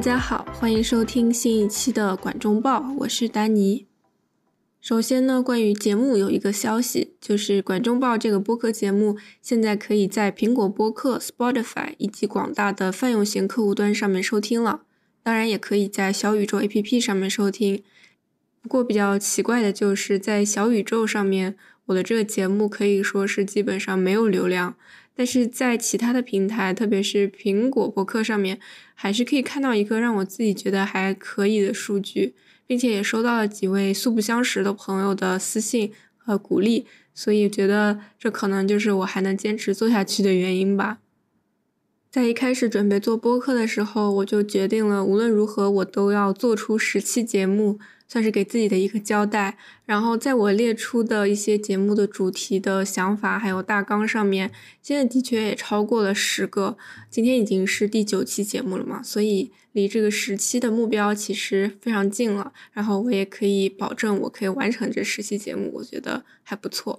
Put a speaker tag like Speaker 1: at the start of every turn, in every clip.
Speaker 1: 大家好，欢迎收听新一期的管中报，我是丹尼。首先呢，关于节目有一个消息，就是管中报这个播客节目现在可以在苹果播客、Spotify 以及广大的泛用型客户端上面收听了，当然也可以在小宇宙 APP 上面收听。不过比较奇怪的就是在小宇宙上面，我的这个节目可以说是基本上没有流量。但是在其他的平台，特别是苹果博客上面，还是可以看到一个让我自己觉得还可以的数据，并且也收到了几位素不相识的朋友的私信和鼓励，所以觉得这可能就是我还能坚持做下去的原因吧。在一开始准备做播客的时候，我就决定了，无论如何我都要做出十期节目。算是给自己的一个交代。然后，在我列出的一些节目的主题的想法还有大纲上面，现在的确也超过了十个。今天已经是第九期节目了嘛，所以离这个十期的目标其实非常近了。然后我也可以保证，我可以完成这十期节目，我觉得还不错。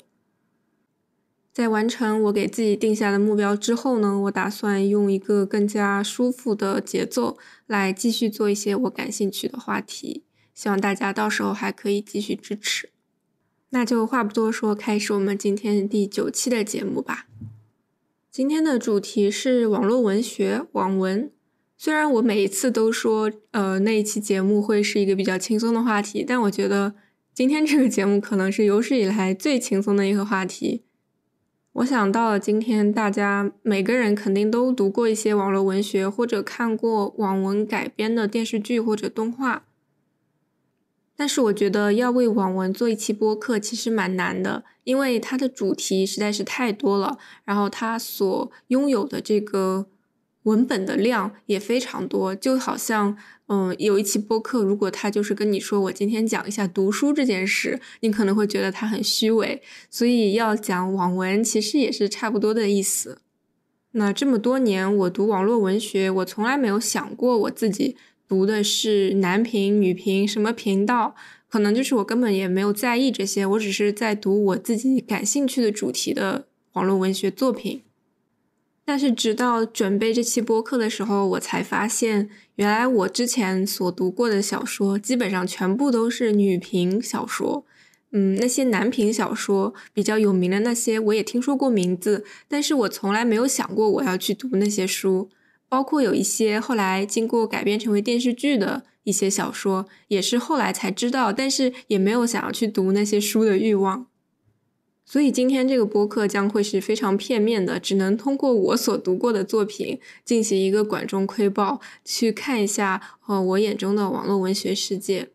Speaker 1: 在完成我给自己定下的目标之后呢，我打算用一个更加舒服的节奏来继续做一些我感兴趣的话题。希望大家到时候还可以继续支持。那就话不多说，开始我们今天第九期的节目吧。今天的主题是网络文学、网文。虽然我每一次都说，呃，那一期节目会是一个比较轻松的话题，但我觉得今天这个节目可能是有史以来最轻松的一个话题。我想到了今天大家每个人肯定都读过一些网络文学，或者看过网文改编的电视剧或者动画。但是我觉得要为网文做一期播客其实蛮难的，因为它的主题实在是太多了，然后它所拥有的这个文本的量也非常多，就好像，嗯，有一期播客，如果他就是跟你说我今天讲一下读书这件事，你可能会觉得他很虚伪，所以要讲网文其实也是差不多的意思。那这么多年我读网络文学，我从来没有想过我自己。读的是男频、女频什么频道，可能就是我根本也没有在意这些，我只是在读我自己感兴趣的主题的网络文学作品。但是直到准备这期播客的时候，我才发现，原来我之前所读过的小说基本上全部都是女频小说。嗯，那些男频小说比较有名的那些，我也听说过名字，但是我从来没有想过我要去读那些书。包括有一些后来经过改编成为电视剧的一些小说，也是后来才知道，但是也没有想要去读那些书的欲望。所以今天这个播客将会是非常片面的，只能通过我所读过的作品进行一个管中窥豹，去看一下呃我眼中的网络文学世界。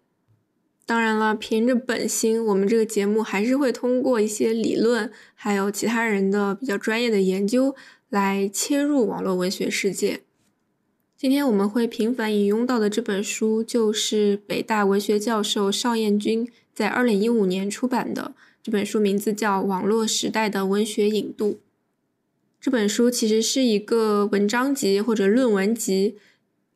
Speaker 1: 当然了，凭着本心，我们这个节目还是会通过一些理论，还有其他人的比较专业的研究来切入网络文学世界。今天我们会频繁引用到的这本书，就是北大文学教授邵彦君在二零一五年出版的这本书，名字叫《网络时代的文学引渡》。这本书其实是一个文章集或者论文集，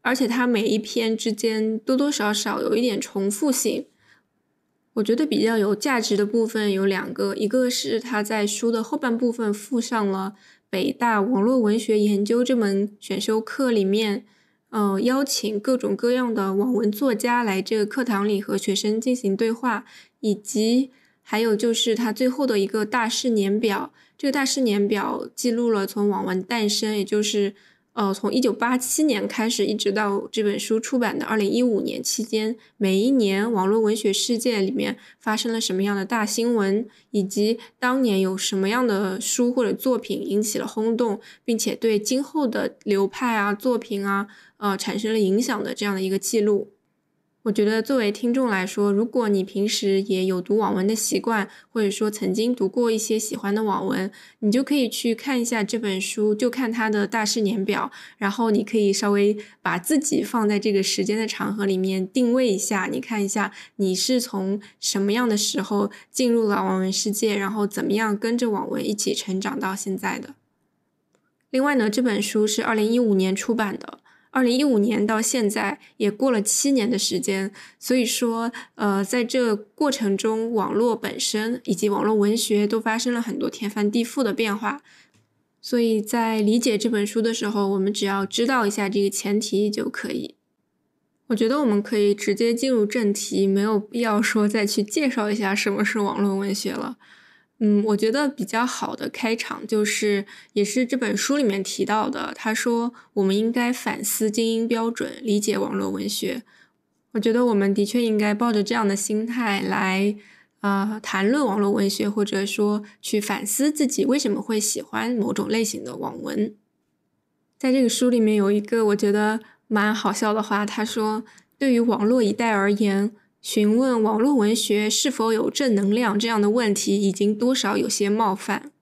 Speaker 1: 而且它每一篇之间多多少少有一点重复性。我觉得比较有价值的部分有两个，一个是他在书的后半部分附上了。北大网络文学研究这门选修课里面，呃，邀请各种各样的网文作家来这个课堂里和学生进行对话，以及还有就是他最后的一个大事年表。这个大事年表记录了从网文诞生，也就是。呃，从一九八七年开始，一直到这本书出版的二零一五年期间，每一年网络文学世界里面发生了什么样的大新闻，以及当年有什么样的书或者作品引起了轰动，并且对今后的流派啊、作品啊，呃，产生了影响的这样的一个记录。我觉得作为听众来说，如果你平时也有读网文的习惯，或者说曾经读过一些喜欢的网文，你就可以去看一下这本书，就看它的大事年表，然后你可以稍微把自己放在这个时间的长河里面定位一下，你看一下你是从什么样的时候进入了网文世界，然后怎么样跟着网文一起成长到现在的。另外呢，这本书是二零一五年出版的。二零一五年到现在也过了七年的时间，所以说，呃，在这过程中，网络本身以及网络文学都发生了很多天翻地覆的变化。所以在理解这本书的时候，我们只要知道一下这个前提就可以。我觉得我们可以直接进入正题，没有必要说再去介绍一下什么是网络文学了。嗯，我觉得比较好的开场就是，也是这本书里面提到的。他说，我们应该反思精英标准，理解网络文学。我觉得我们的确应该抱着这样的心态来，啊，谈论网络文学，或者说去反思自己为什么会喜欢某种类型的网文。在这个书里面有一个我觉得。蛮好笑的话，他说：“对于网络一代而言，询问网络文学是否有正能量这样的问题，已经多少有些冒犯。”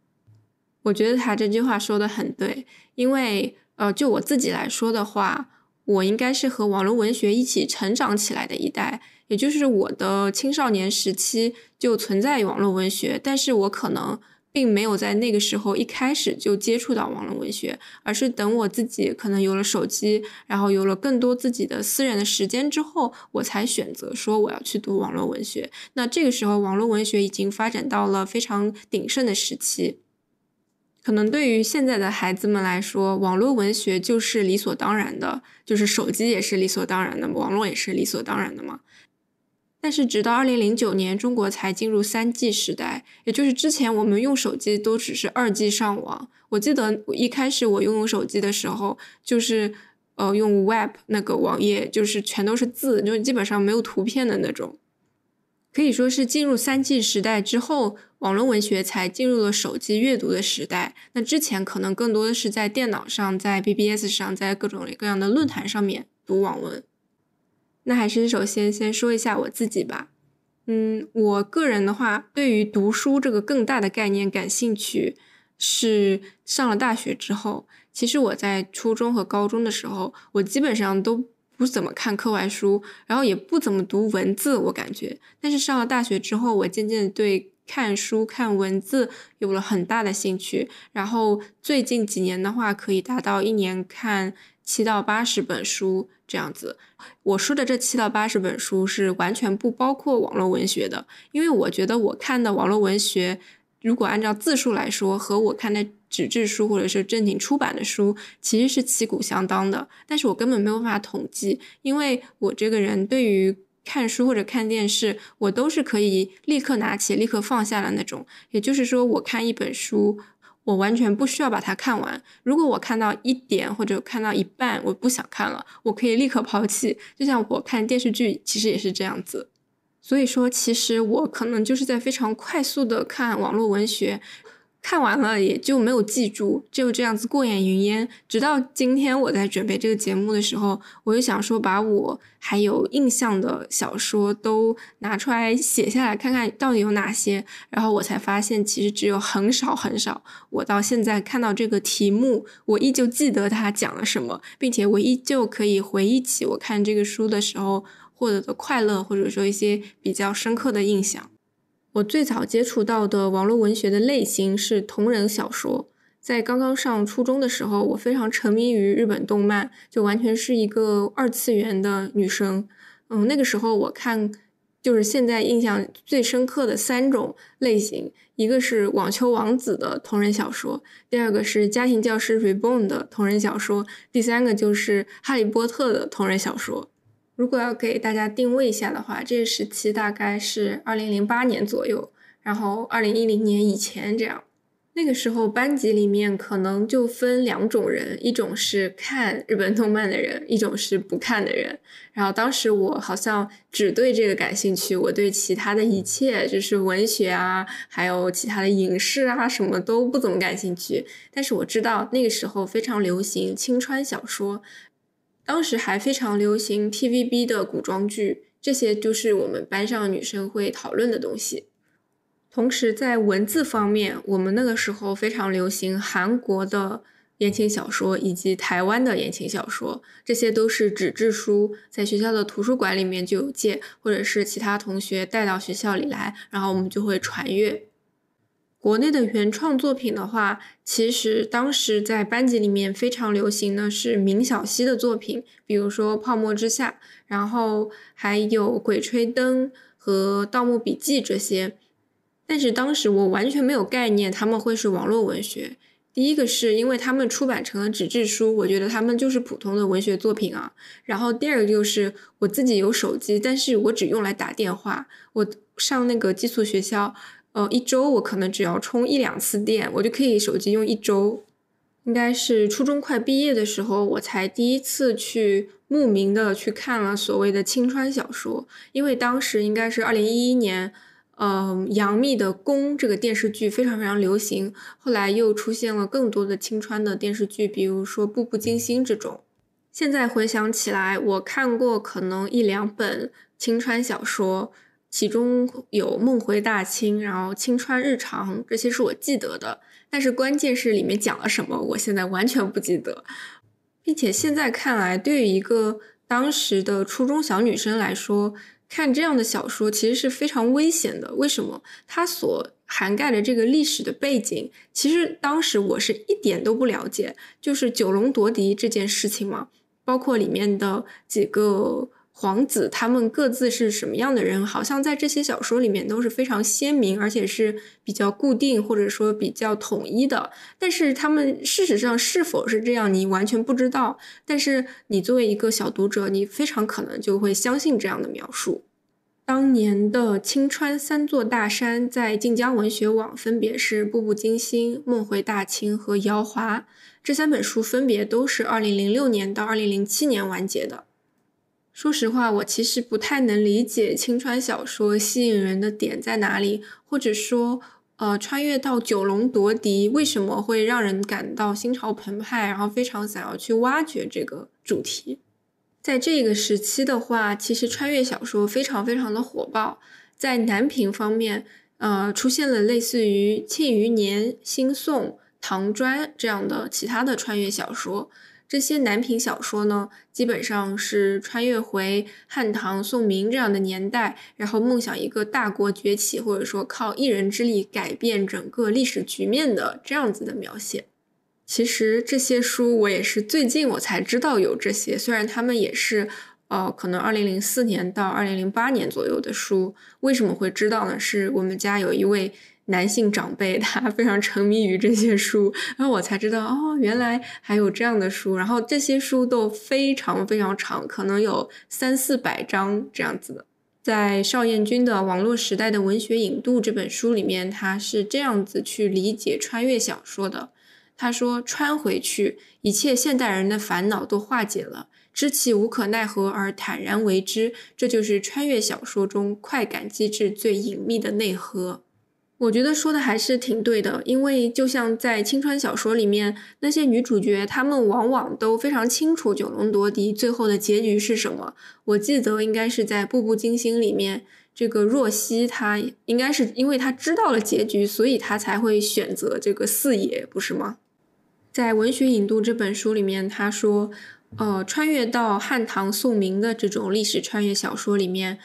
Speaker 1: 我觉得他这句话说的很对，因为呃，就我自己来说的话，我应该是和网络文学一起成长起来的一代，也就是我的青少年时期就存在网络文学，但是我可能。并没有在那个时候一开始就接触到网络文学，而是等我自己可能有了手机，然后有了更多自己的私人的时间之后，我才选择说我要去读网络文学。那这个时候，网络文学已经发展到了非常鼎盛的时期。可能对于现在的孩子们来说，网络文学就是理所当然的，就是手机也是理所当然的，网络也是理所当然的嘛。但是，直到二零零九年，中国才进入三 G 时代，也就是之前我们用手机都只是二 G 上网。我记得一开始我拥有手机的时候，就是呃用 Web 那个网页，就是全都是字，就基本上没有图片的那种。可以说是进入三 G 时代之后，网络文学才进入了手机阅读的时代。那之前可能更多的是在电脑上、在 BBS 上、在各种各样的论坛上面读网文。那还是首先先说一下我自己吧，嗯，我个人的话，对于读书这个更大的概念感兴趣，是上了大学之后。其实我在初中和高中的时候，我基本上都不怎么看课外书，然后也不怎么读文字，我感觉。但是上了大学之后，我渐渐对看书、看文字有了很大的兴趣。然后最近几年的话，可以达到一年看七到八十本书。这样子，我说的这七到八十本书是完全不包括网络文学的，因为我觉得我看的网络文学，如果按照字数来说，和我看的纸质书或者是正经出版的书，其实是旗鼓相当的。但是我根本没有办法统计，因为我这个人对于看书或者看电视，我都是可以立刻拿起、立刻放下的那种。也就是说，我看一本书。我完全不需要把它看完。如果我看到一点或者看到一半，我不想看了，我可以立刻抛弃。就像我看电视剧，其实也是这样子。所以说，其实我可能就是在非常快速的看网络文学。看完了也就没有记住，就这样子过眼云烟。直到今天我在准备这个节目的时候，我就想说把我还有印象的小说都拿出来写下来，看看到底有哪些。然后我才发现，其实只有很少很少。我到现在看到这个题目，我依旧记得它讲了什么，并且我依旧可以回忆起我看这个书的时候获得的快乐，或者说一些比较深刻的印象。我最早接触到的网络文学的类型是同人小说。在刚刚上初中的时候，我非常沉迷于日本动漫，就完全是一个二次元的女生。嗯，那个时候我看，就是现在印象最深刻的三种类型，一个是网球王子的同人小说，第二个是家庭教师 Reborn 的同人小说，第三个就是哈利波特的同人小说。如果要给大家定位一下的话，这个时期大概是二零零八年左右，然后二零一零年以前这样。那个时候班级里面可能就分两种人，一种是看日本动漫的人，一种是不看的人。然后当时我好像只对这个感兴趣，我对其他的一切，就是文学啊，还有其他的影视啊，什么都不怎么感兴趣。但是我知道那个时候非常流行青川小说。当时还非常流行 TVB 的古装剧，这些就是我们班上女生会讨论的东西。同时，在文字方面，我们那个时候非常流行韩国的言情小说以及台湾的言情小说，这些都是纸质书，在学校的图书馆里面就有借，或者是其他同学带到学校里来，然后我们就会传阅。国内的原创作品的话，其实当时在班级里面非常流行的是明晓溪的作品，比如说《泡沫之夏》，然后还有《鬼吹灯》和《盗墓笔记》这些。但是当时我完全没有概念他们会是网络文学。第一个是因为他们出版成了纸质书，我觉得他们就是普通的文学作品啊。然后第二个就是我自己有手机，但是我只用来打电话。我上那个寄宿学校，呃，一周我可能只要充一两次电，我就可以手机用一周。应该是初中快毕业的时候，我才第一次去慕名的去看了所谓的青川小说，因为当时应该是二零一一年。嗯，杨幂的《宫》这个电视剧非常非常流行，后来又出现了更多的青川的电视剧，比如说《步步惊心》这种。现在回想起来，我看过可能一两本青川小说，其中有《梦回大清》，然后《青川日常》，这些是我记得的。但是关键是里面讲了什么，我现在完全不记得，并且现在看来，对于一个当时的初中小女生来说。看这样的小说其实是非常危险的。为什么？它所涵盖的这个历史的背景，其实当时我是一点都不了解，就是九龙夺嫡这件事情嘛，包括里面的几个。皇子他们各自是什么样的人？好像在这些小说里面都是非常鲜明，而且是比较固定或者说比较统一的。但是他们事实上是否是这样，你完全不知道。但是你作为一个小读者，你非常可能就会相信这样的描述。当年的青川三座大山在晋江文学网分别是《步步惊心》《梦回大清》和《瑶华》这三本书，分别都是二零零六年到二零零七年完结的。说实话，我其实不太能理解青川小说吸引人的点在哪里，或者说，呃，穿越到九龙夺嫡为什么会让人感到心潮澎湃，然后非常想要去挖掘这个主题。在这个时期的话，其实穿越小说非常非常的火爆，在男频方面，呃，出现了类似于《庆余年》《新宋》《唐砖》这样的其他的穿越小说。这些男频小说呢，基本上是穿越回汉唐宋明这样的年代，然后梦想一个大国崛起，或者说靠一人之力改变整个历史局面的这样子的描写。其实这些书我也是最近我才知道有这些，虽然他们也是，呃，可能二零零四年到二零零八年左右的书。为什么会知道呢？是我们家有一位。男性长辈他非常沉迷于这些书，然后我才知道哦，原来还有这样的书。然后这些书都非常非常长，可能有三四百章这样子的。在邵彦君的《网络时代的文学引渡》这本书里面，他是这样子去理解穿越小说的。他说：“穿回去，一切现代人的烦恼都化解了，知其无可奈何而坦然为之，这就是穿越小说中快感机制最隐秘的内核。”我觉得说的还是挺对的，因为就像在青春小说里面，那些女主角她们往往都非常清楚九龙夺嫡最后的结局是什么。我记得应该是在《步步惊心》里面，这个若曦她应该是因为她知道了结局，所以她才会选择这个四爷，不是吗？在《文学引渡》这本书里面，他说，呃，穿越到汉唐宋明的这种历史穿越小说里面。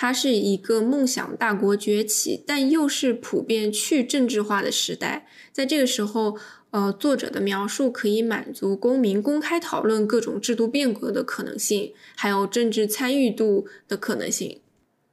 Speaker 1: 它是一个梦想大国崛起，但又是普遍去政治化的时代。在这个时候，呃，作者的描述可以满足公民公开讨论各种制度变革的可能性，还有政治参与度的可能性。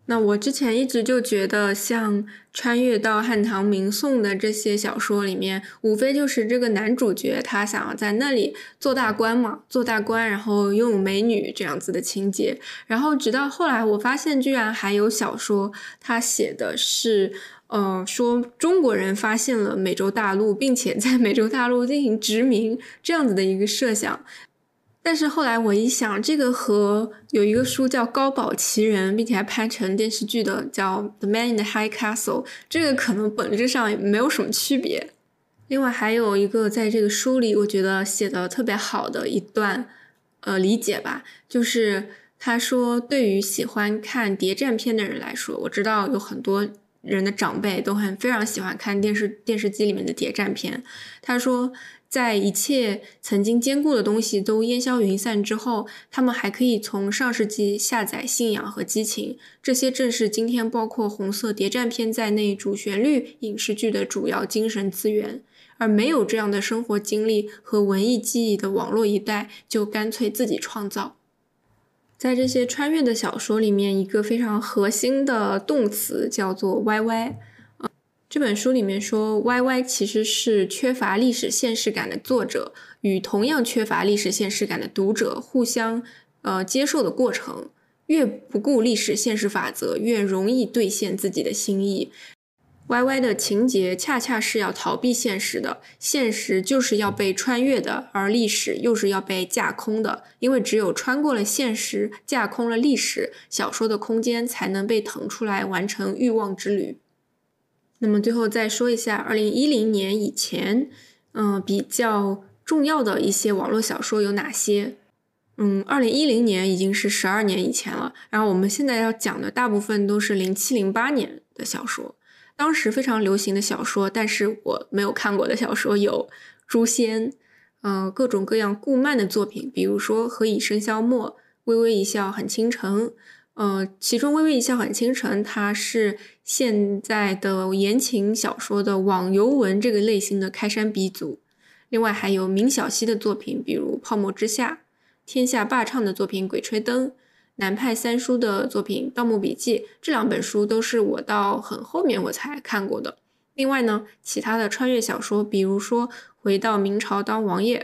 Speaker 1: 那我之前一直就觉得，像穿越到汉唐明宋的这些小说里面，无非就是这个男主角他想要在那里做大官嘛，做大官，然后拥有美女这样子的情节。然后直到后来，我发现居然还有小说，他写的是，呃，说中国人发现了美洲大陆，并且在美洲大陆进行殖民这样子的一个设想。但是后来我一想，这个和有一个书叫《高堡奇人》，并且还拍成电视剧的叫《The Man in the High Castle》，这个可能本质上也没有什么区别。另外还有一个在这个书里，我觉得写的特别好的一段，呃，理解吧，就是他说，对于喜欢看谍战片的人来说，我知道有很多人的长辈都很非常喜欢看电视电视机里面的谍战片。他说。在一切曾经坚固的东西都烟消云散之后，他们还可以从上世纪下载信仰和激情，这些正是今天包括红色谍战片在内主旋律影视剧的主要精神资源。而没有这样的生活经历和文艺记忆的网络一代，就干脆自己创造。在这些穿越的小说里面，一个非常核心的动词叫做 “yy”。这本书里面说，Y Y 其实是缺乏历史现实感的作者，与同样缺乏历史现实感的读者互相呃接受的过程。越不顾历史现实法则，越容易兑现自己的心意。Y Y 的情节恰恰是要逃避现实的，现实就是要被穿越的，而历史又是要被架空的。因为只有穿过了现实，架空了历史，小说的空间才能被腾出来完成欲望之旅。那么最后再说一下，二零一零年以前，嗯，比较重要的一些网络小说有哪些？嗯，二零一零年已经是十二年以前了。然后我们现在要讲的大部分都是零七零八年的小说，当时非常流行的小说，但是我没有看过的小说有《诛仙》，嗯，各种各样顾漫的作品，比如说《何以笙箫默》《微微一笑很倾城》，呃，其中《微微一笑很倾城》它是现在的言情小说的网游文这个类型的开山鼻祖。另外还有明晓溪的作品，比如《泡沫之夏》。天下霸唱的作品《鬼吹灯》，南派三叔的作品《盗墓笔记》，这两本书都是我到很后面我才看过的。另外呢，其他的穿越小说，比如说《回到明朝当王爷》，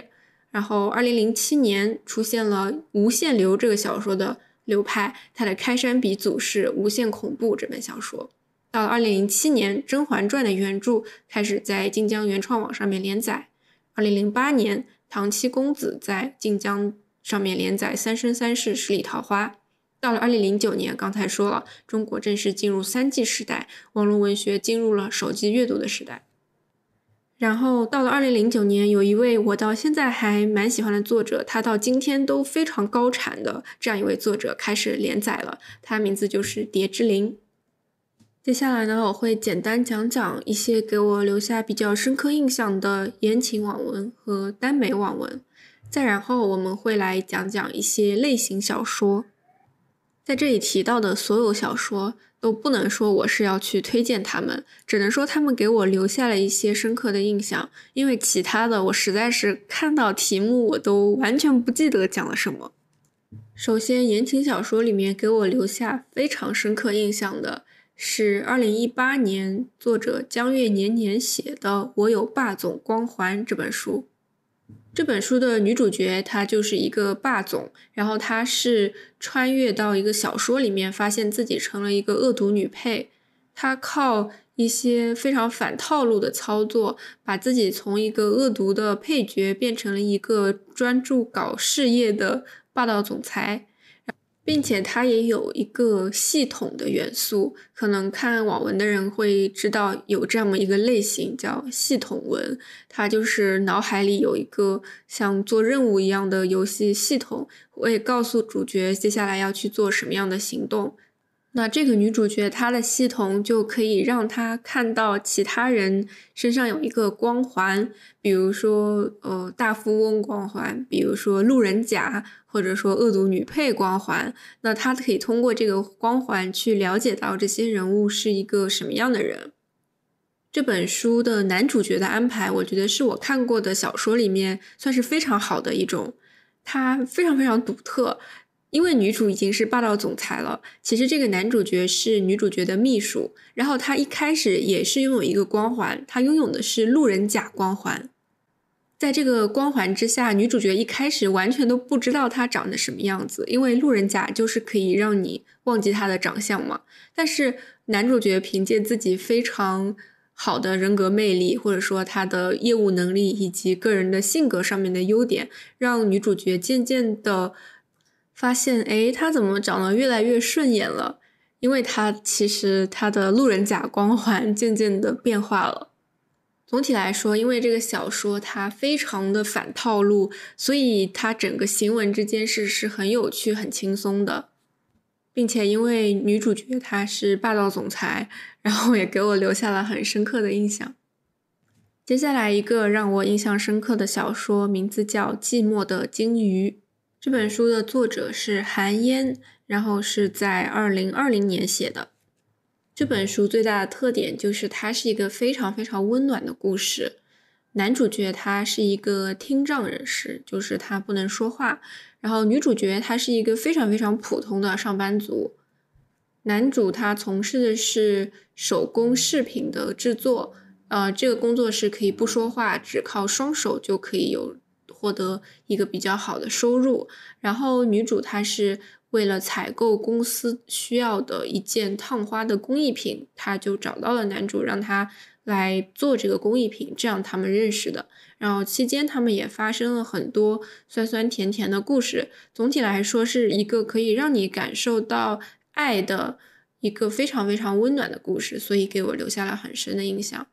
Speaker 1: 然后二零零七年出现了无限流这个小说的流派，它的开山鼻祖是《无限恐怖》这本小说。到了二零零七年，《甄嬛传》的原著开始在晋江原创网上面连载。二零零八年，《唐七公子》在晋江。上面连载《三生三世十里桃花》，到了二零零九年，刚才说了，中国正式进入三 G 时代，网络文学进入了手机阅读的时代。然后到了二零零九年，有一位我到现在还蛮喜欢的作者，他到今天都非常高产的这样一位作者开始连载了，他名字就是蝶之灵。接下来呢，我会简单讲讲一些给我留下比较深刻印象的言情网文和耽美网文。再然后，我们会来讲讲一些类型小说。在这里提到的所有小说，都不能说我是要去推荐他们，只能说他们给我留下了一些深刻的印象。因为其他的，我实在是看到题目我都完全不记得讲了什么。首先，言情小说里面给我留下非常深刻印象的是二零一八年作者江月年年写的《我有霸总光环》这本书。这本书的女主角她就是一个霸总，然后她是穿越到一个小说里面，发现自己成了一个恶毒女配。她靠一些非常反套路的操作，把自己从一个恶毒的配角变成了一个专注搞事业的霸道总裁。并且它也有一个系统的元素，可能看网文的人会知道有这么一个类型叫系统文，它就是脑海里有一个像做任务一样的游戏系统，会告诉主角接下来要去做什么样的行动。那这个女主角她的系统就可以让她看到其他人身上有一个光环，比如说呃大富翁光环，比如说路人甲，或者说恶毒女配光环。那她可以通过这个光环去了解到这些人物是一个什么样的人。这本书的男主角的安排，我觉得是我看过的小说里面算是非常好的一种，他非常非常独特。因为女主已经是霸道总裁了，其实这个男主角是女主角的秘书，然后他一开始也是拥有一个光环，他拥有的是路人甲光环。在这个光环之下，女主角一开始完全都不知道他长得什么样子，因为路人甲就是可以让你忘记他的长相嘛。但是男主角凭借自己非常好的人格魅力，或者说他的业务能力以及个人的性格上面的优点，让女主角渐渐的。发现，哎，他怎么长得越来越顺眼了？因为他其实他的路人甲光环渐渐的变化了。总体来说，因为这个小说它非常的反套路，所以它整个行文之间是是很有趣、很轻松的，并且因为女主角她是霸道总裁，然后也给我留下了很深刻的印象。接下来一个让我印象深刻的小说，名字叫《寂寞的鲸鱼》。这本书的作者是韩嫣，然后是在二零二零年写的。这本书最大的特点就是它是一个非常非常温暖的故事。男主角他是一个听障人士，就是他不能说话。然后女主角她是一个非常非常普通的上班族。男主他从事的是手工饰品的制作，呃，这个工作是可以不说话，只靠双手就可以有获得一个比较好的收入。然后女主她是为了采购公司需要的一件烫花的工艺品，她就找到了男主，让他来做这个工艺品，这样他们认识的。然后期间他们也发生了很多酸酸甜甜的故事。总体来说是一个可以让你感受到。爱的一个非常非常温暖的故事，所以给我留下了很深的印象。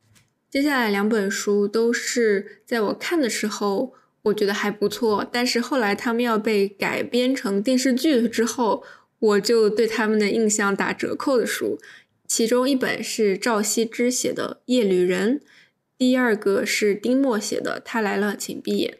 Speaker 1: 接下来两本书都是在我看的时候，我觉得还不错，但是后来他们要被改编成电视剧之后，我就对他们的印象打折扣的书。其中一本是赵羲之写的《夜旅人》，第二个是丁墨写的《他来了，请闭眼》。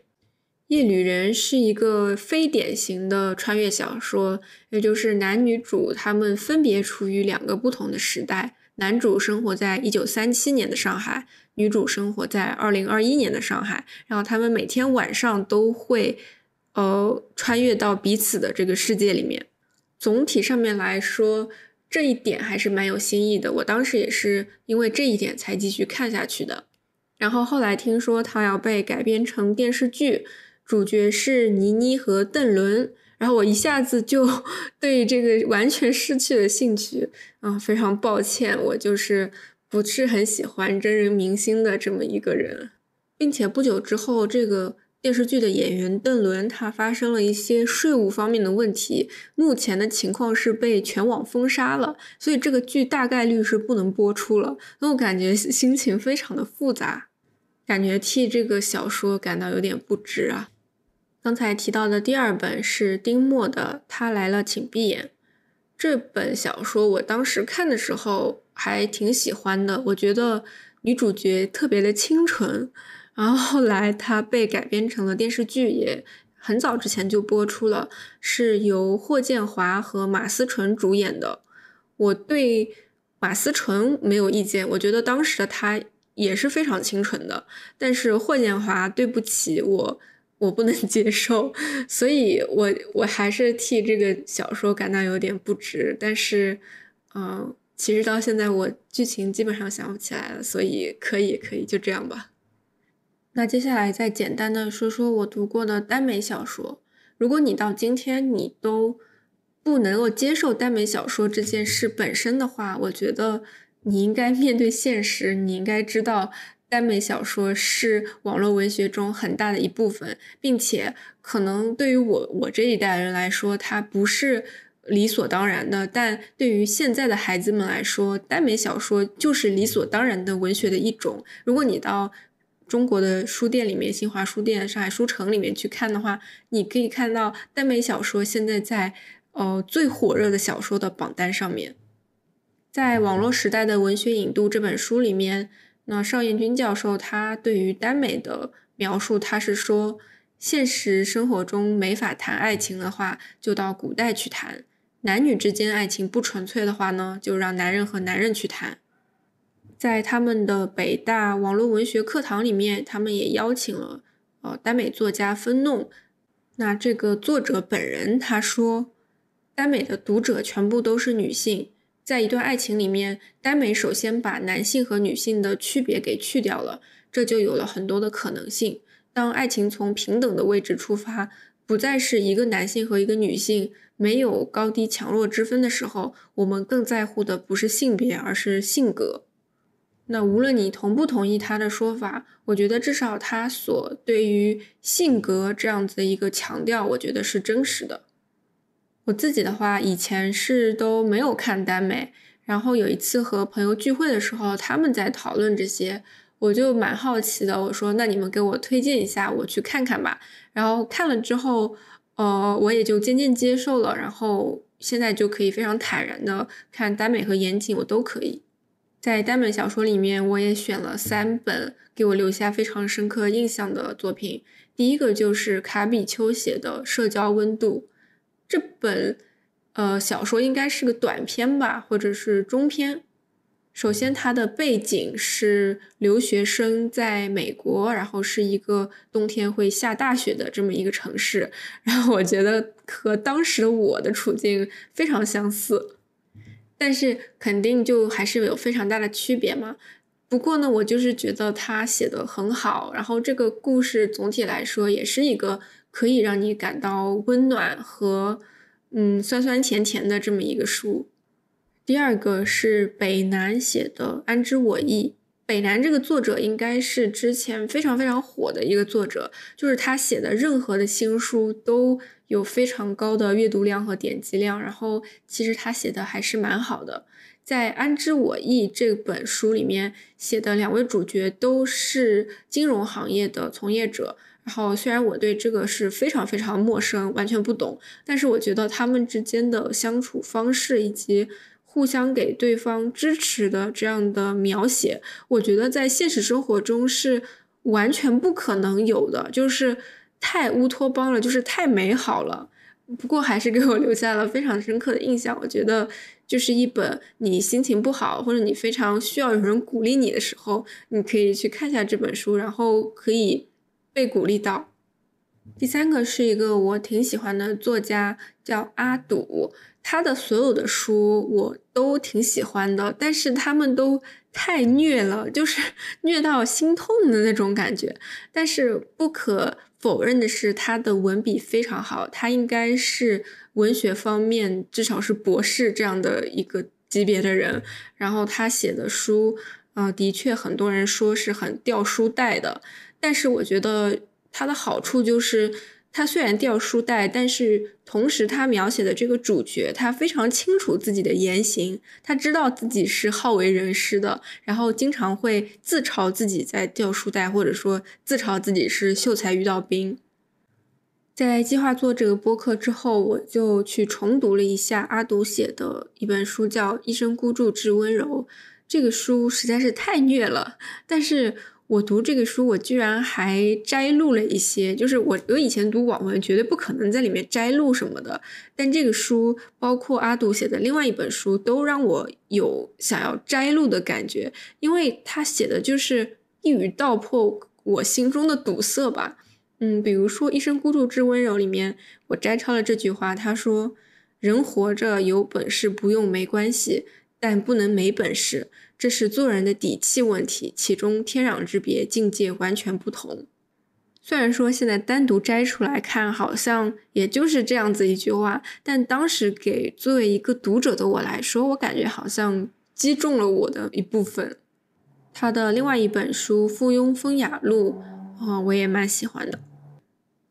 Speaker 1: 夜旅人是一个非典型的穿越小说，也就是男女主他们分别处于两个不同的时代。男主生活在一九三七年的上海，女主生活在二零二一年的上海。然后他们每天晚上都会，呃，穿越到彼此的这个世界里面。总体上面来说，这一点还是蛮有新意的。我当时也是因为这一点才继续看下去的。然后后来听说它要被改编成电视剧。主角是倪妮和邓伦，然后我一下子就 对这个完全失去了兴趣啊！非常抱歉，我就是不是很喜欢真人明星的这么一个人，并且不久之后，这个电视剧的演员邓伦他发生了一些税务方面的问题，目前的情况是被全网封杀了，所以这个剧大概率是不能播出了。那我感觉心情非常的复杂，感觉替这个小说感到有点不值啊。刚才提到的第二本是丁墨的《他来了，请闭眼》。这本小说我当时看的时候还挺喜欢的，我觉得女主角特别的清纯。然后后来它被改编成了电视剧，也很早之前就播出了，是由霍建华和马思纯主演的。我对马思纯没有意见，我觉得当时的她也是非常清纯的。但是霍建华，对不起我。我不能 接受，所以我我还是替这个小说感到有点不值。但是，嗯，其实到现在我剧情基本上想不起来了，所以可以可以就这样吧。那接下来再简单的说说我读过的耽美小说。如果你到今天你都不能够接受耽美小说这件事本身的话，我觉得你应该面对现实，你应该知道。耽美小说是网络文学中很大的一部分，并且可能对于我我这一代人来说，它不是理所当然的。但对于现在的孩子们来说，耽美小说就是理所当然的文学的一种。如果你到中国的书店里面，新华书店、上海书城里面去看的话，你可以看到耽美小说现在在呃最火热的小说的榜单上面。在网络时代的文学引渡这本书里面。那邵彦军教授他对于耽美的描述，他是说，现实生活中没法谈爱情的话，就到古代去谈；男女之间爱情不纯粹的话呢，就让男人和男人去谈。在他们的北大网络文学课堂里面，他们也邀请了呃耽美作家分弄。那这个作者本人他说，耽美的读者全部都是女性。在一段爱情里面，耽美首先把男性和女性的区别给去掉了，这就有了很多的可能性。当爱情从平等的位置出发，不再是一个男性和一个女性没有高低强弱之分的时候，我们更在乎的不是性别，而是性格。那无论你同不同意他的说法，我觉得至少他所对于性格这样子的一个强调，我觉得是真实的。我自己的话，以前是都没有看耽美，然后有一次和朋友聚会的时候，他们在讨论这些，我就蛮好奇的。我说：“那你们给我推荐一下，我去看看吧。”然后看了之后，呃，我也就渐渐接受了。然后现在就可以非常坦然的看耽美和言情，我都可以。在耽美小说里面，我也选了三本给我留下非常深刻印象的作品。第一个就是卡比丘写的《社交温度》。这本，呃，小说应该是个短篇吧，或者是中篇。首先，它的背景是留学生在美国，然后是一个冬天会下大雪的这么一个城市。然后，我觉得和当时的我的处境非常相似。但是肯定就还是有非常大的区别嘛。不过呢，我就是觉得他写的很好，然后这个故事总体来说也是一个可以让你感到温暖和嗯酸酸甜甜的这么一个书。第二个是北南写的《安知我意》。北南这个作者应该是之前非常非常火的一个作者，就是他写的任何的新书都有非常高的阅读量和点击量。然后其实他写的还是蛮好的。在《安知我意》这本书里面写的两位主角都是金融行业的从业者。然后虽然我对这个是非常非常陌生，完全不懂，但是我觉得他们之间的相处方式以及。互相给对方支持的这样的描写，我觉得在现实生活中是完全不可能有的，就是太乌托邦了，就是太美好了。不过还是给我留下了非常深刻的印象。我觉得就是一本你心情不好或者你非常需要有人鼓励你的时候，你可以去看一下这本书，然后可以被鼓励到。第三个是一个我挺喜欢的作家，叫阿堵。他的所有的书我都挺喜欢的，但是他们都太虐了，就是 虐到心痛的那种感觉。但是不可否认的是，他的文笔非常好，他应该是文学方面至少是博士这样的一个级别的人。然后他写的书，啊，的确很多人说是很掉书袋的，但是我觉得他的好处就是。他虽然掉书袋，但是同时他描写的这个主角，他非常清楚自己的言行，他知道自己是好为人师的，然后经常会自嘲自己在掉书袋，或者说自嘲自己是秀才遇到兵。在计划做这个播客之后，我就去重读了一下阿堵写的一本书，叫《一生孤注致温柔》。这个书实在是太虐了，但是。我读这个书，我居然还摘录了一些，就是我我以前读网文绝对不可能在里面摘录什么的，但这个书包括阿杜写的另外一本书，都让我有想要摘录的感觉，因为他写的就是一语道破我心中的堵塞吧。嗯，比如说《一生孤注之温柔》里面，我摘抄了这句话，他说：“人活着有本事不用没关系，但不能没本事。”这是做人的底气问题，其中天壤之别，境界完全不同。虽然说现在单独摘出来看，好像也就是这样子一句话，但当时给作为一个读者的我来说，我感觉好像击中了我的一部分。他的另外一本书《附庸风雅录》啊，我也蛮喜欢的。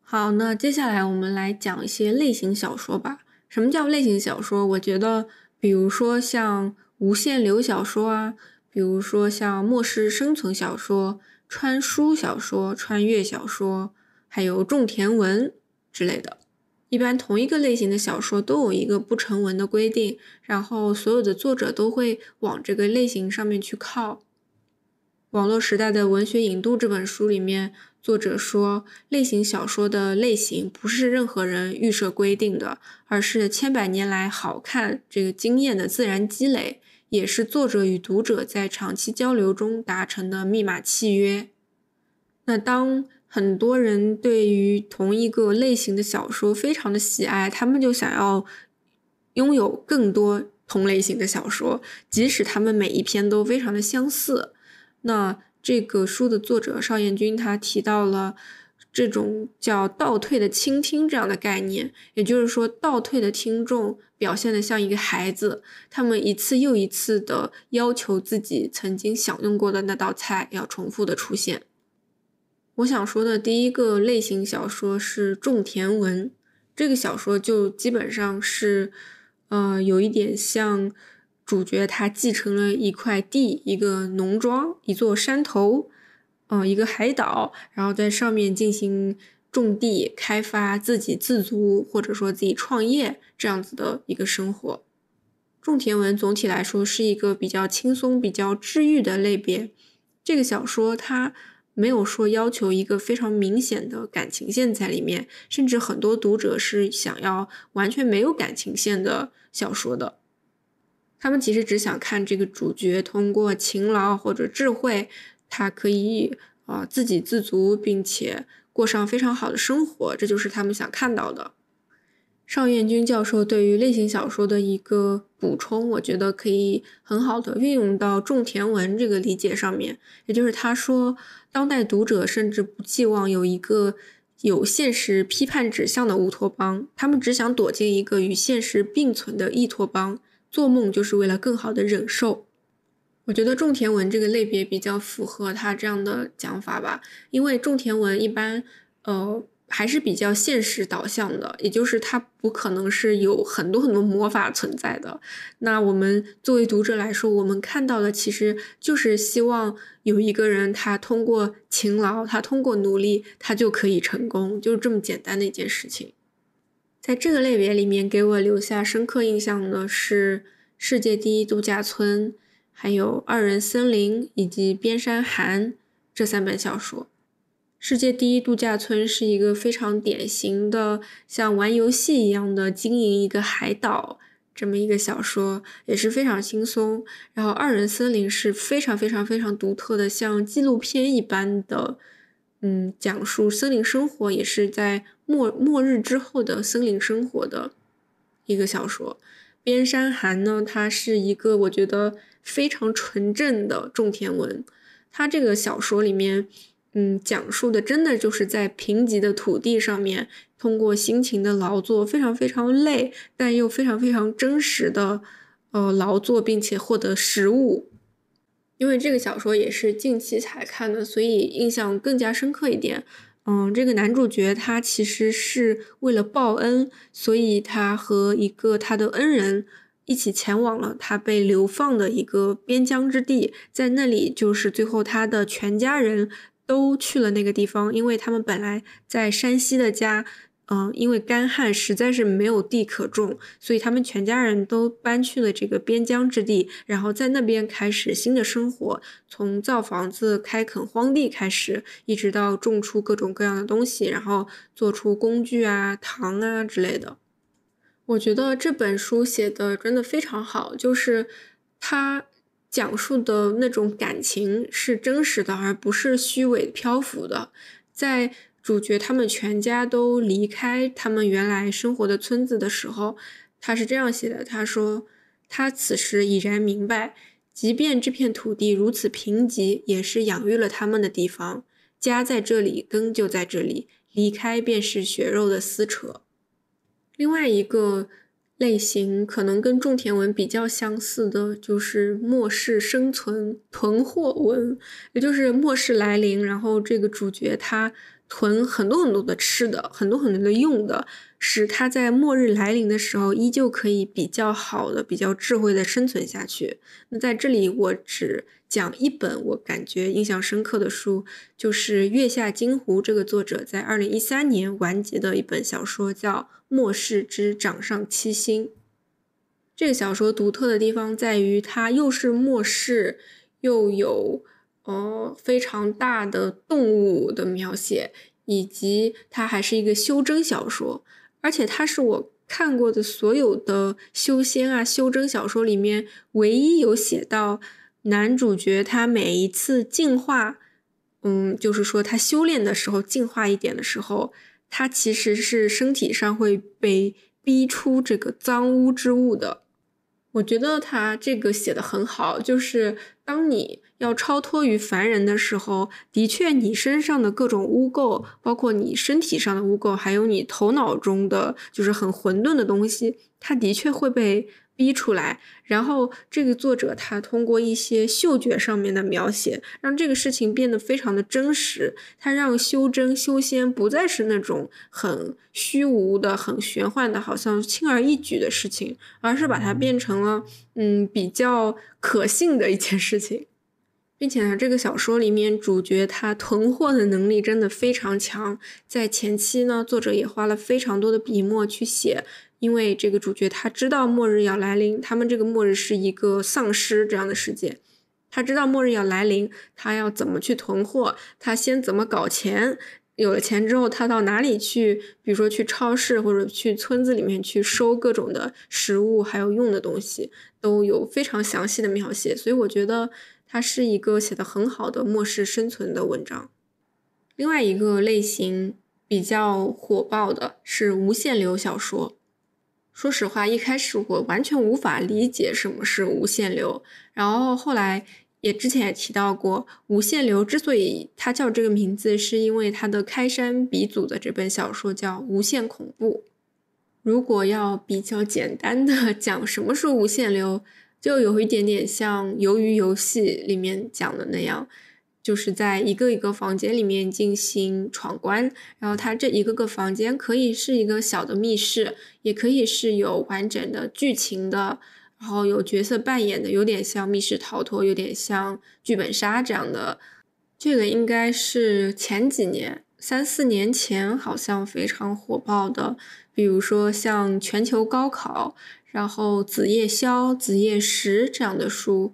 Speaker 1: 好，那接下来我们来讲一些类型小说吧。什么叫类型小说？我觉得，比如说像。无限流小说啊，比如说像末世生存小说、穿书小说、穿越小说，还有种田文之类的。一般同一个类型的小说都有一个不成文的规定，然后所有的作者都会往这个类型上面去靠。网络时代的文学引渡这本书里面，作者说，类型小说的类型不是任何人预设规定的，而是千百年来好看这个经验的自然积累。也是作者与读者在长期交流中达成的密码契约。那当很多人对于同一个类型的小说非常的喜爱，他们就想要拥有更多同类型的小说，即使他们每一篇都非常的相似。那这个书的作者邵彦君他提到了。这种叫倒退的倾听这样的概念，也就是说，倒退的听众表现的像一个孩子，他们一次又一次的要求自己曾经享用过的那道菜要重复的出现。我想说的第一个类型小说是种田文，这个小说就基本上是，呃，有一点像主角他继承了一块地、一个农庄、一座山头。嗯，一个海岛，然后在上面进行种地、开发，自给自足，或者说自己创业这样子的一个生活。种田文总体来说是一个比较轻松、比较治愈的类别。这个小说它没有说要求一个非常明显的感情线在里面，甚至很多读者是想要完全没有感情线的小说的。他们其实只想看这个主角通过勤劳或者智慧。他可以啊自给自足，并且过上非常好的生活，这就是他们想看到的。邵彦君教授对于类型小说的一个补充，我觉得可以很好的运用到种田文这个理解上面。也就是他说，当代读者甚至不寄望有一个有现实批判指向的乌托邦，他们只想躲进一个与现实并存的异托邦，做梦就是为了更好的忍受。我觉得种田文这个类别比较符合他这样的讲法吧，因为种田文一般，呃。还是比较现实导向的，也就是它不可能是有很多很多魔法存在的。那我们作为读者来说，我们看到的其实就是希望有一个人，他通过勤劳，他通过努力，他就可以成功，就是这么简单的一件事情。在这个类别里面，给我留下深刻印象的是《世界第一度假村》，还有《二人森林》以及《边山寒》这三本小说。世界第一度假村是一个非常典型的像玩游戏一样的经营一个海岛这么一个小说，也是非常轻松。然后二人森林是非常非常非常独特的，像纪录片一般的，嗯，讲述森林生活，也是在末末日之后的森林生活的一个小说。边山寒呢，它是一个我觉得非常纯正的种田文，它这个小说里面。嗯，讲述的真的就是在贫瘠的土地上面，通过辛勤的劳作，非常非常累，但又非常非常真实的，呃，劳作，并且获得食物。因为这个小说也是近期才看的，所以印象更加深刻一点。嗯，这个男主角他其实是为了报恩，所以他和一个他的恩人一起前往了他被流放的一个边疆之地，在那里就是最后他的全家人。都去了那个地方，因为他们本来在山西的家，嗯，因为干旱实在是没有地可种，所以他们全家人都搬去了这个边疆之地，然后在那边开始新的生活，从造房子、开垦荒地开始，一直到种出各种各样的东西，然后做出工具啊、糖啊之类的。我觉得这本书写的真的非常好，就是他。讲述的那种感情是真实的，而不是虚伪漂浮的。在主角他们全家都离开他们原来生活的村子的时候，他是这样写的：“他说，他此时已然明白，即便这片土地如此贫瘠，也是养育了他们的地方。家在这里，根就在这里，离开便是血肉的撕扯。”另外一个。类型可能跟种田文比较相似的，就是末世生存囤货文，也就是末世来临，然后这个主角他囤很多很多的吃的，很多很多的用的，使他在末日来临的时候依旧可以比较好的、比较智慧的生存下去。那在这里，我只讲一本我感觉印象深刻的书，就是《月下金湖》这个作者在二零一三年完结的一本小说，叫。末世之掌上七星，这个小说独特的地方在于，它又是末世，又有呃非常大的动物的描写，以及它还是一个修真小说，而且它是我看过的所有的修仙啊修真小说里面唯一有写到男主角他每一次进化，嗯，就是说他修炼的时候进化一点的时候。他其实是身体上会被逼出这个脏污之物的，我觉得他这个写的很好，就是当你要超脱于凡人的时候，的确你身上的各种污垢，包括你身体上的污垢，还有你头脑中的就是很混沌的东西，它的确会被。逼出来，然后这个作者他通过一些嗅觉上面的描写，让这个事情变得非常的真实。他让修真修仙不再是那种很虚无的、很玄幻的，好像轻而易举的事情，而是把它变成了嗯比较可信的一件事情，并且呢，这个小说里面主角他囤货的能力真的非常强。在前期呢，作者也花了非常多的笔墨去写。因为这个主角他知道末日要来临，他们这个末日是一个丧尸这样的世界，他知道末日要来临，他要怎么去囤货，他先怎么搞钱，有了钱之后他到哪里去，比如说去超市或者去村子里面去收各种的食物还有用的东西，都有非常详细的描写，所以我觉得它是一个写的很好的末世生存的文章。另外一个类型比较火爆的是无限流小说。说实话，一开始我完全无法理解什么是无限流，然后后来也之前也提到过，无限流之所以它叫这个名字，是因为它的开山鼻祖的这本小说叫《无限恐怖》。如果要比较简单的 讲什么是无限流，就有一点点像《鱿鱼游戏》里面讲的那样。就是在一个一个房间里面进行闯关，然后它这一个个房间可以是一个小的密室，也可以是有完整的剧情的，然后有角色扮演的，有点像密室逃脱，有点像剧本杀这样的。这个应该是前几年三四年前好像非常火爆的，比如说像全球高考，然后子夜宵、子夜食这样的书。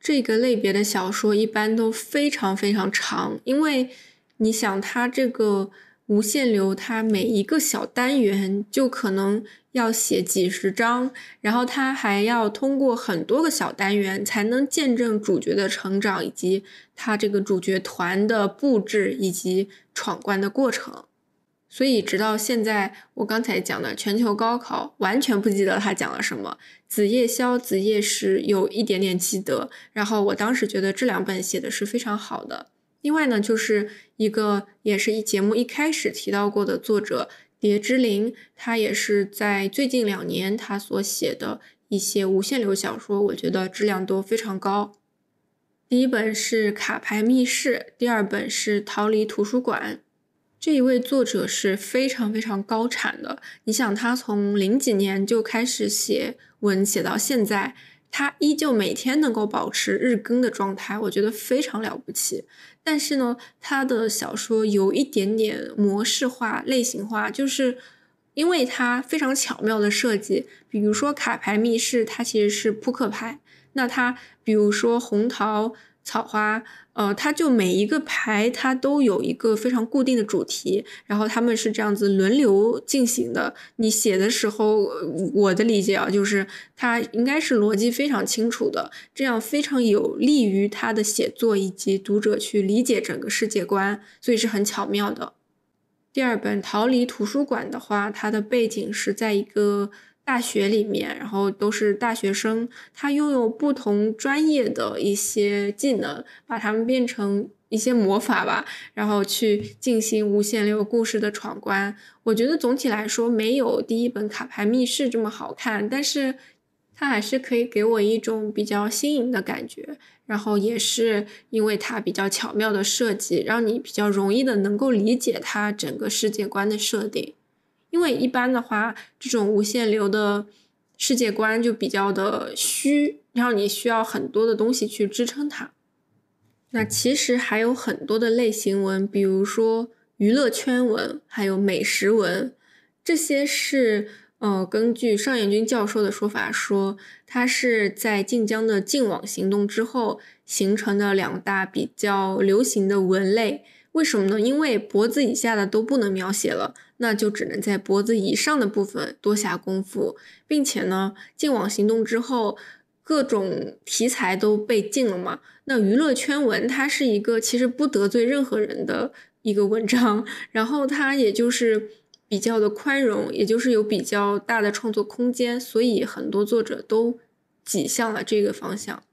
Speaker 1: 这个类别的小说一般都非常非常长，因为你想，它这个无限流，它每一个小单元就可能要写几十章，然后它还要通过很多个小单元才能见证主角的成长，以及他这个主角团的布置以及闯关的过程。所以，直到现在，我刚才讲的全球高考，完全不记得他讲了什么。子夜宵、子夜食有一点点记得。然后，我当时觉得这两本写的是非常好的。另外呢，就是一个也是一节目一开始提到过的作者蝶之灵，他也是在最近两年他所写的一些无限流小说，我觉得质量都非常高。第一本是《卡牌密室》，第二本是《逃离图书馆》。这一位作者是非常非常高产的。你想，他从零几年就开始写文，写到现在，他依旧每天能够保持日更的状态，我觉得非常了不起。但是呢，他的小说有一点点模式化、类型化，就是因为他非常巧妙的设计。比如说卡牌密室，它其实是扑克牌。那它，比如说红桃。草花，呃，它就每一个牌它都有一个非常固定的主题，然后他们是这样子轮流进行的。你写的时候，我的理解啊，就是它应该是逻辑非常清楚的，这样非常有利于他的写作以及读者去理解整个世界观，所以是很巧妙的。第二本《逃离图书馆》的话，它的背景是在一个。大学里面，然后都是大学生，他拥有不同专业的一些技能，把他们变成一些魔法吧，然后去进行无限流故事的闯关。我觉得总体来说没有第一本卡牌密室这么好看，但是它还是可以给我一种比较新颖的感觉。然后也是因为它比较巧妙的设计，让你比较容易的能够理解它整个世界观的设定。因为一般的话，这种无限流的世界观就比较的虚，然后你需要很多的东西去支撑它。那其实还有很多的类型文，比如说娱乐圈文，还有美食文，这些是呃根据尚彦君教授的说法说，它是在晋江的净网行动之后形成的两大比较流行的文类。为什么呢？因为脖子以下的都不能描写了，那就只能在脖子以上的部分多下功夫，并且呢，净网行动之后，各种题材都被禁了嘛。那娱乐圈文它是一个其实不得罪任何人的一个文章，然后它也就是比较的宽容，也就是有比较大的创作空间，所以很多作者都挤向了这个方向。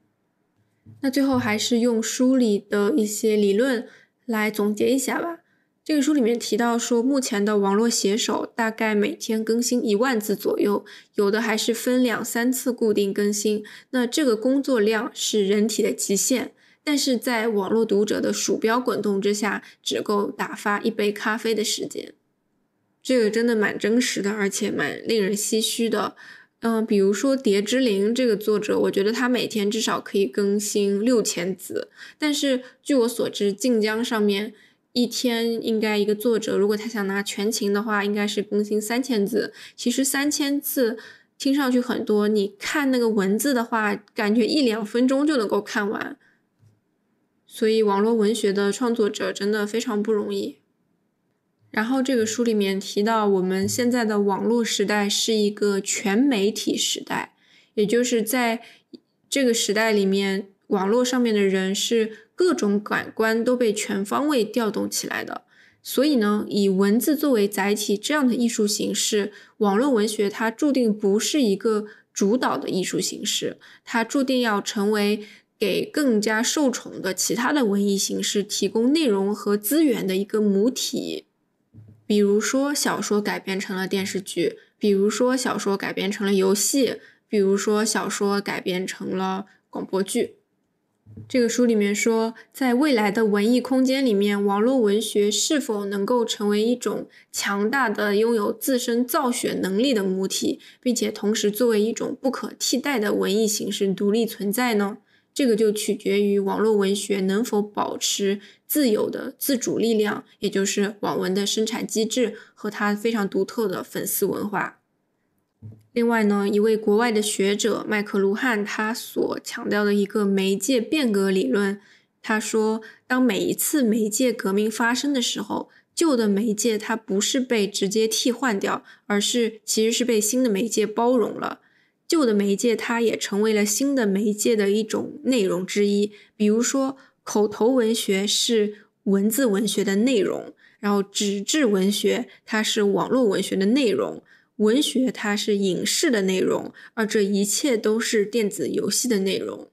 Speaker 1: 那最后还是用书里的一些理论。来总结一下吧。这个书里面提到说，目前的网络写手大概每天更新一万字左右，有的还是分两三次固定更新。那这个工作量是人体的极限，但是在网络读者的鼠标滚动之下，只够打发一杯咖啡的时间。这个真的蛮真实的，而且蛮令人唏嘘的。嗯，比如说蝶之灵这个作者，我觉得他每天至少可以更新六千字，但是据我所知，晋江上面一天应该一个作者，如果他想拿全勤的话，应该是更新三千字。其实三千字听上去很多，你看那个文字的话，感觉一两分钟就能够看完。所以网络文学的创作者真的非常不容易。然后这个书里面提到，我们现在的网络时代是一个全媒体时代，也就是在这个时代里面，网络上面的人是各种感官都被全方位调动起来的。所以呢，以文字作为载体这样的艺术形式，网络文学它注定不是一个主导的艺术形式，它注定要成为给更加受宠的其他的文艺形式提供内容和资源的一个母体。比如说，小说改编成了电视剧；比如说，小说改编成了游戏；比如说，小说改编成了广播剧。这个书里面说，在未来的文艺空间里面，网络文学是否能够成为一种强大的、拥有自身造血能力的母体，并且同时作为一种不可替代的文艺形式独立存在呢？这个就取决于网络文学能否保持自有的自主力量，也就是网文的生产机制和它非常独特的粉丝文化。另外呢，一位国外的学者麦克卢汉他所强调的一个媒介变革理论，他说，当每一次媒介革命发生的时候，旧的媒介它不是被直接替换掉，而是其实是被新的媒介包容了。旧的媒介它也成为了新的媒介的一种内容之一。比如说，口头文学是文字文学的内容，然后纸质文学它是网络文学的内容。文学它是影视的内容，而这一切都是电子游戏的内容。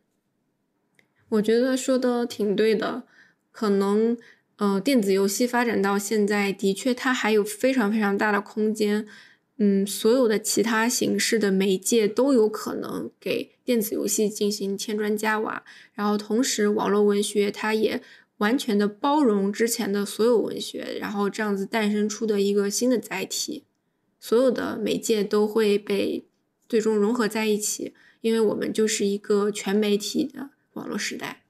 Speaker 1: 我觉得说的挺对的，可能呃，电子游戏发展到现在，的确它还有非常非常大的空间。嗯，所有的其他形式的媒介都有可能给电子游戏进行添砖加瓦，然后同时网络文学它也完全的包容之前的所有文学，然后这样子诞生出的一个新的载体。所有的媒介都会被最终融合在一起，因为我们就是一个全媒体的网络时代。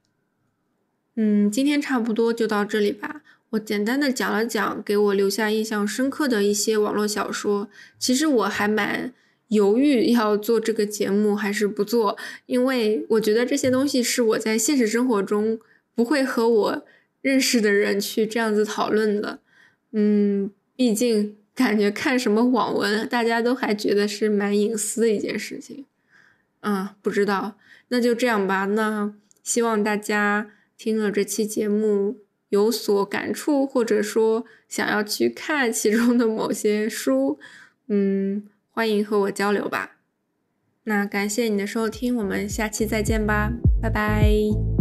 Speaker 1: 嗯，今天差不多就到这里吧。我简单的讲了讲给我留下印象深刻的一些网络小说。其实我还蛮犹豫要做这个节目还是不做，因为我觉得这些东西是我在现实生活中不会和我认识的人去这样子讨论的。嗯，毕竟。感觉看什么网文，大家都还觉得是蛮隐私的一件事情。嗯，不知道，那就这样吧。那希望大家听了这期节目有所感触，或者说想要去看其中的某些书，嗯，欢迎和我交流吧。那感谢你的收听，我们下期再见吧，拜拜。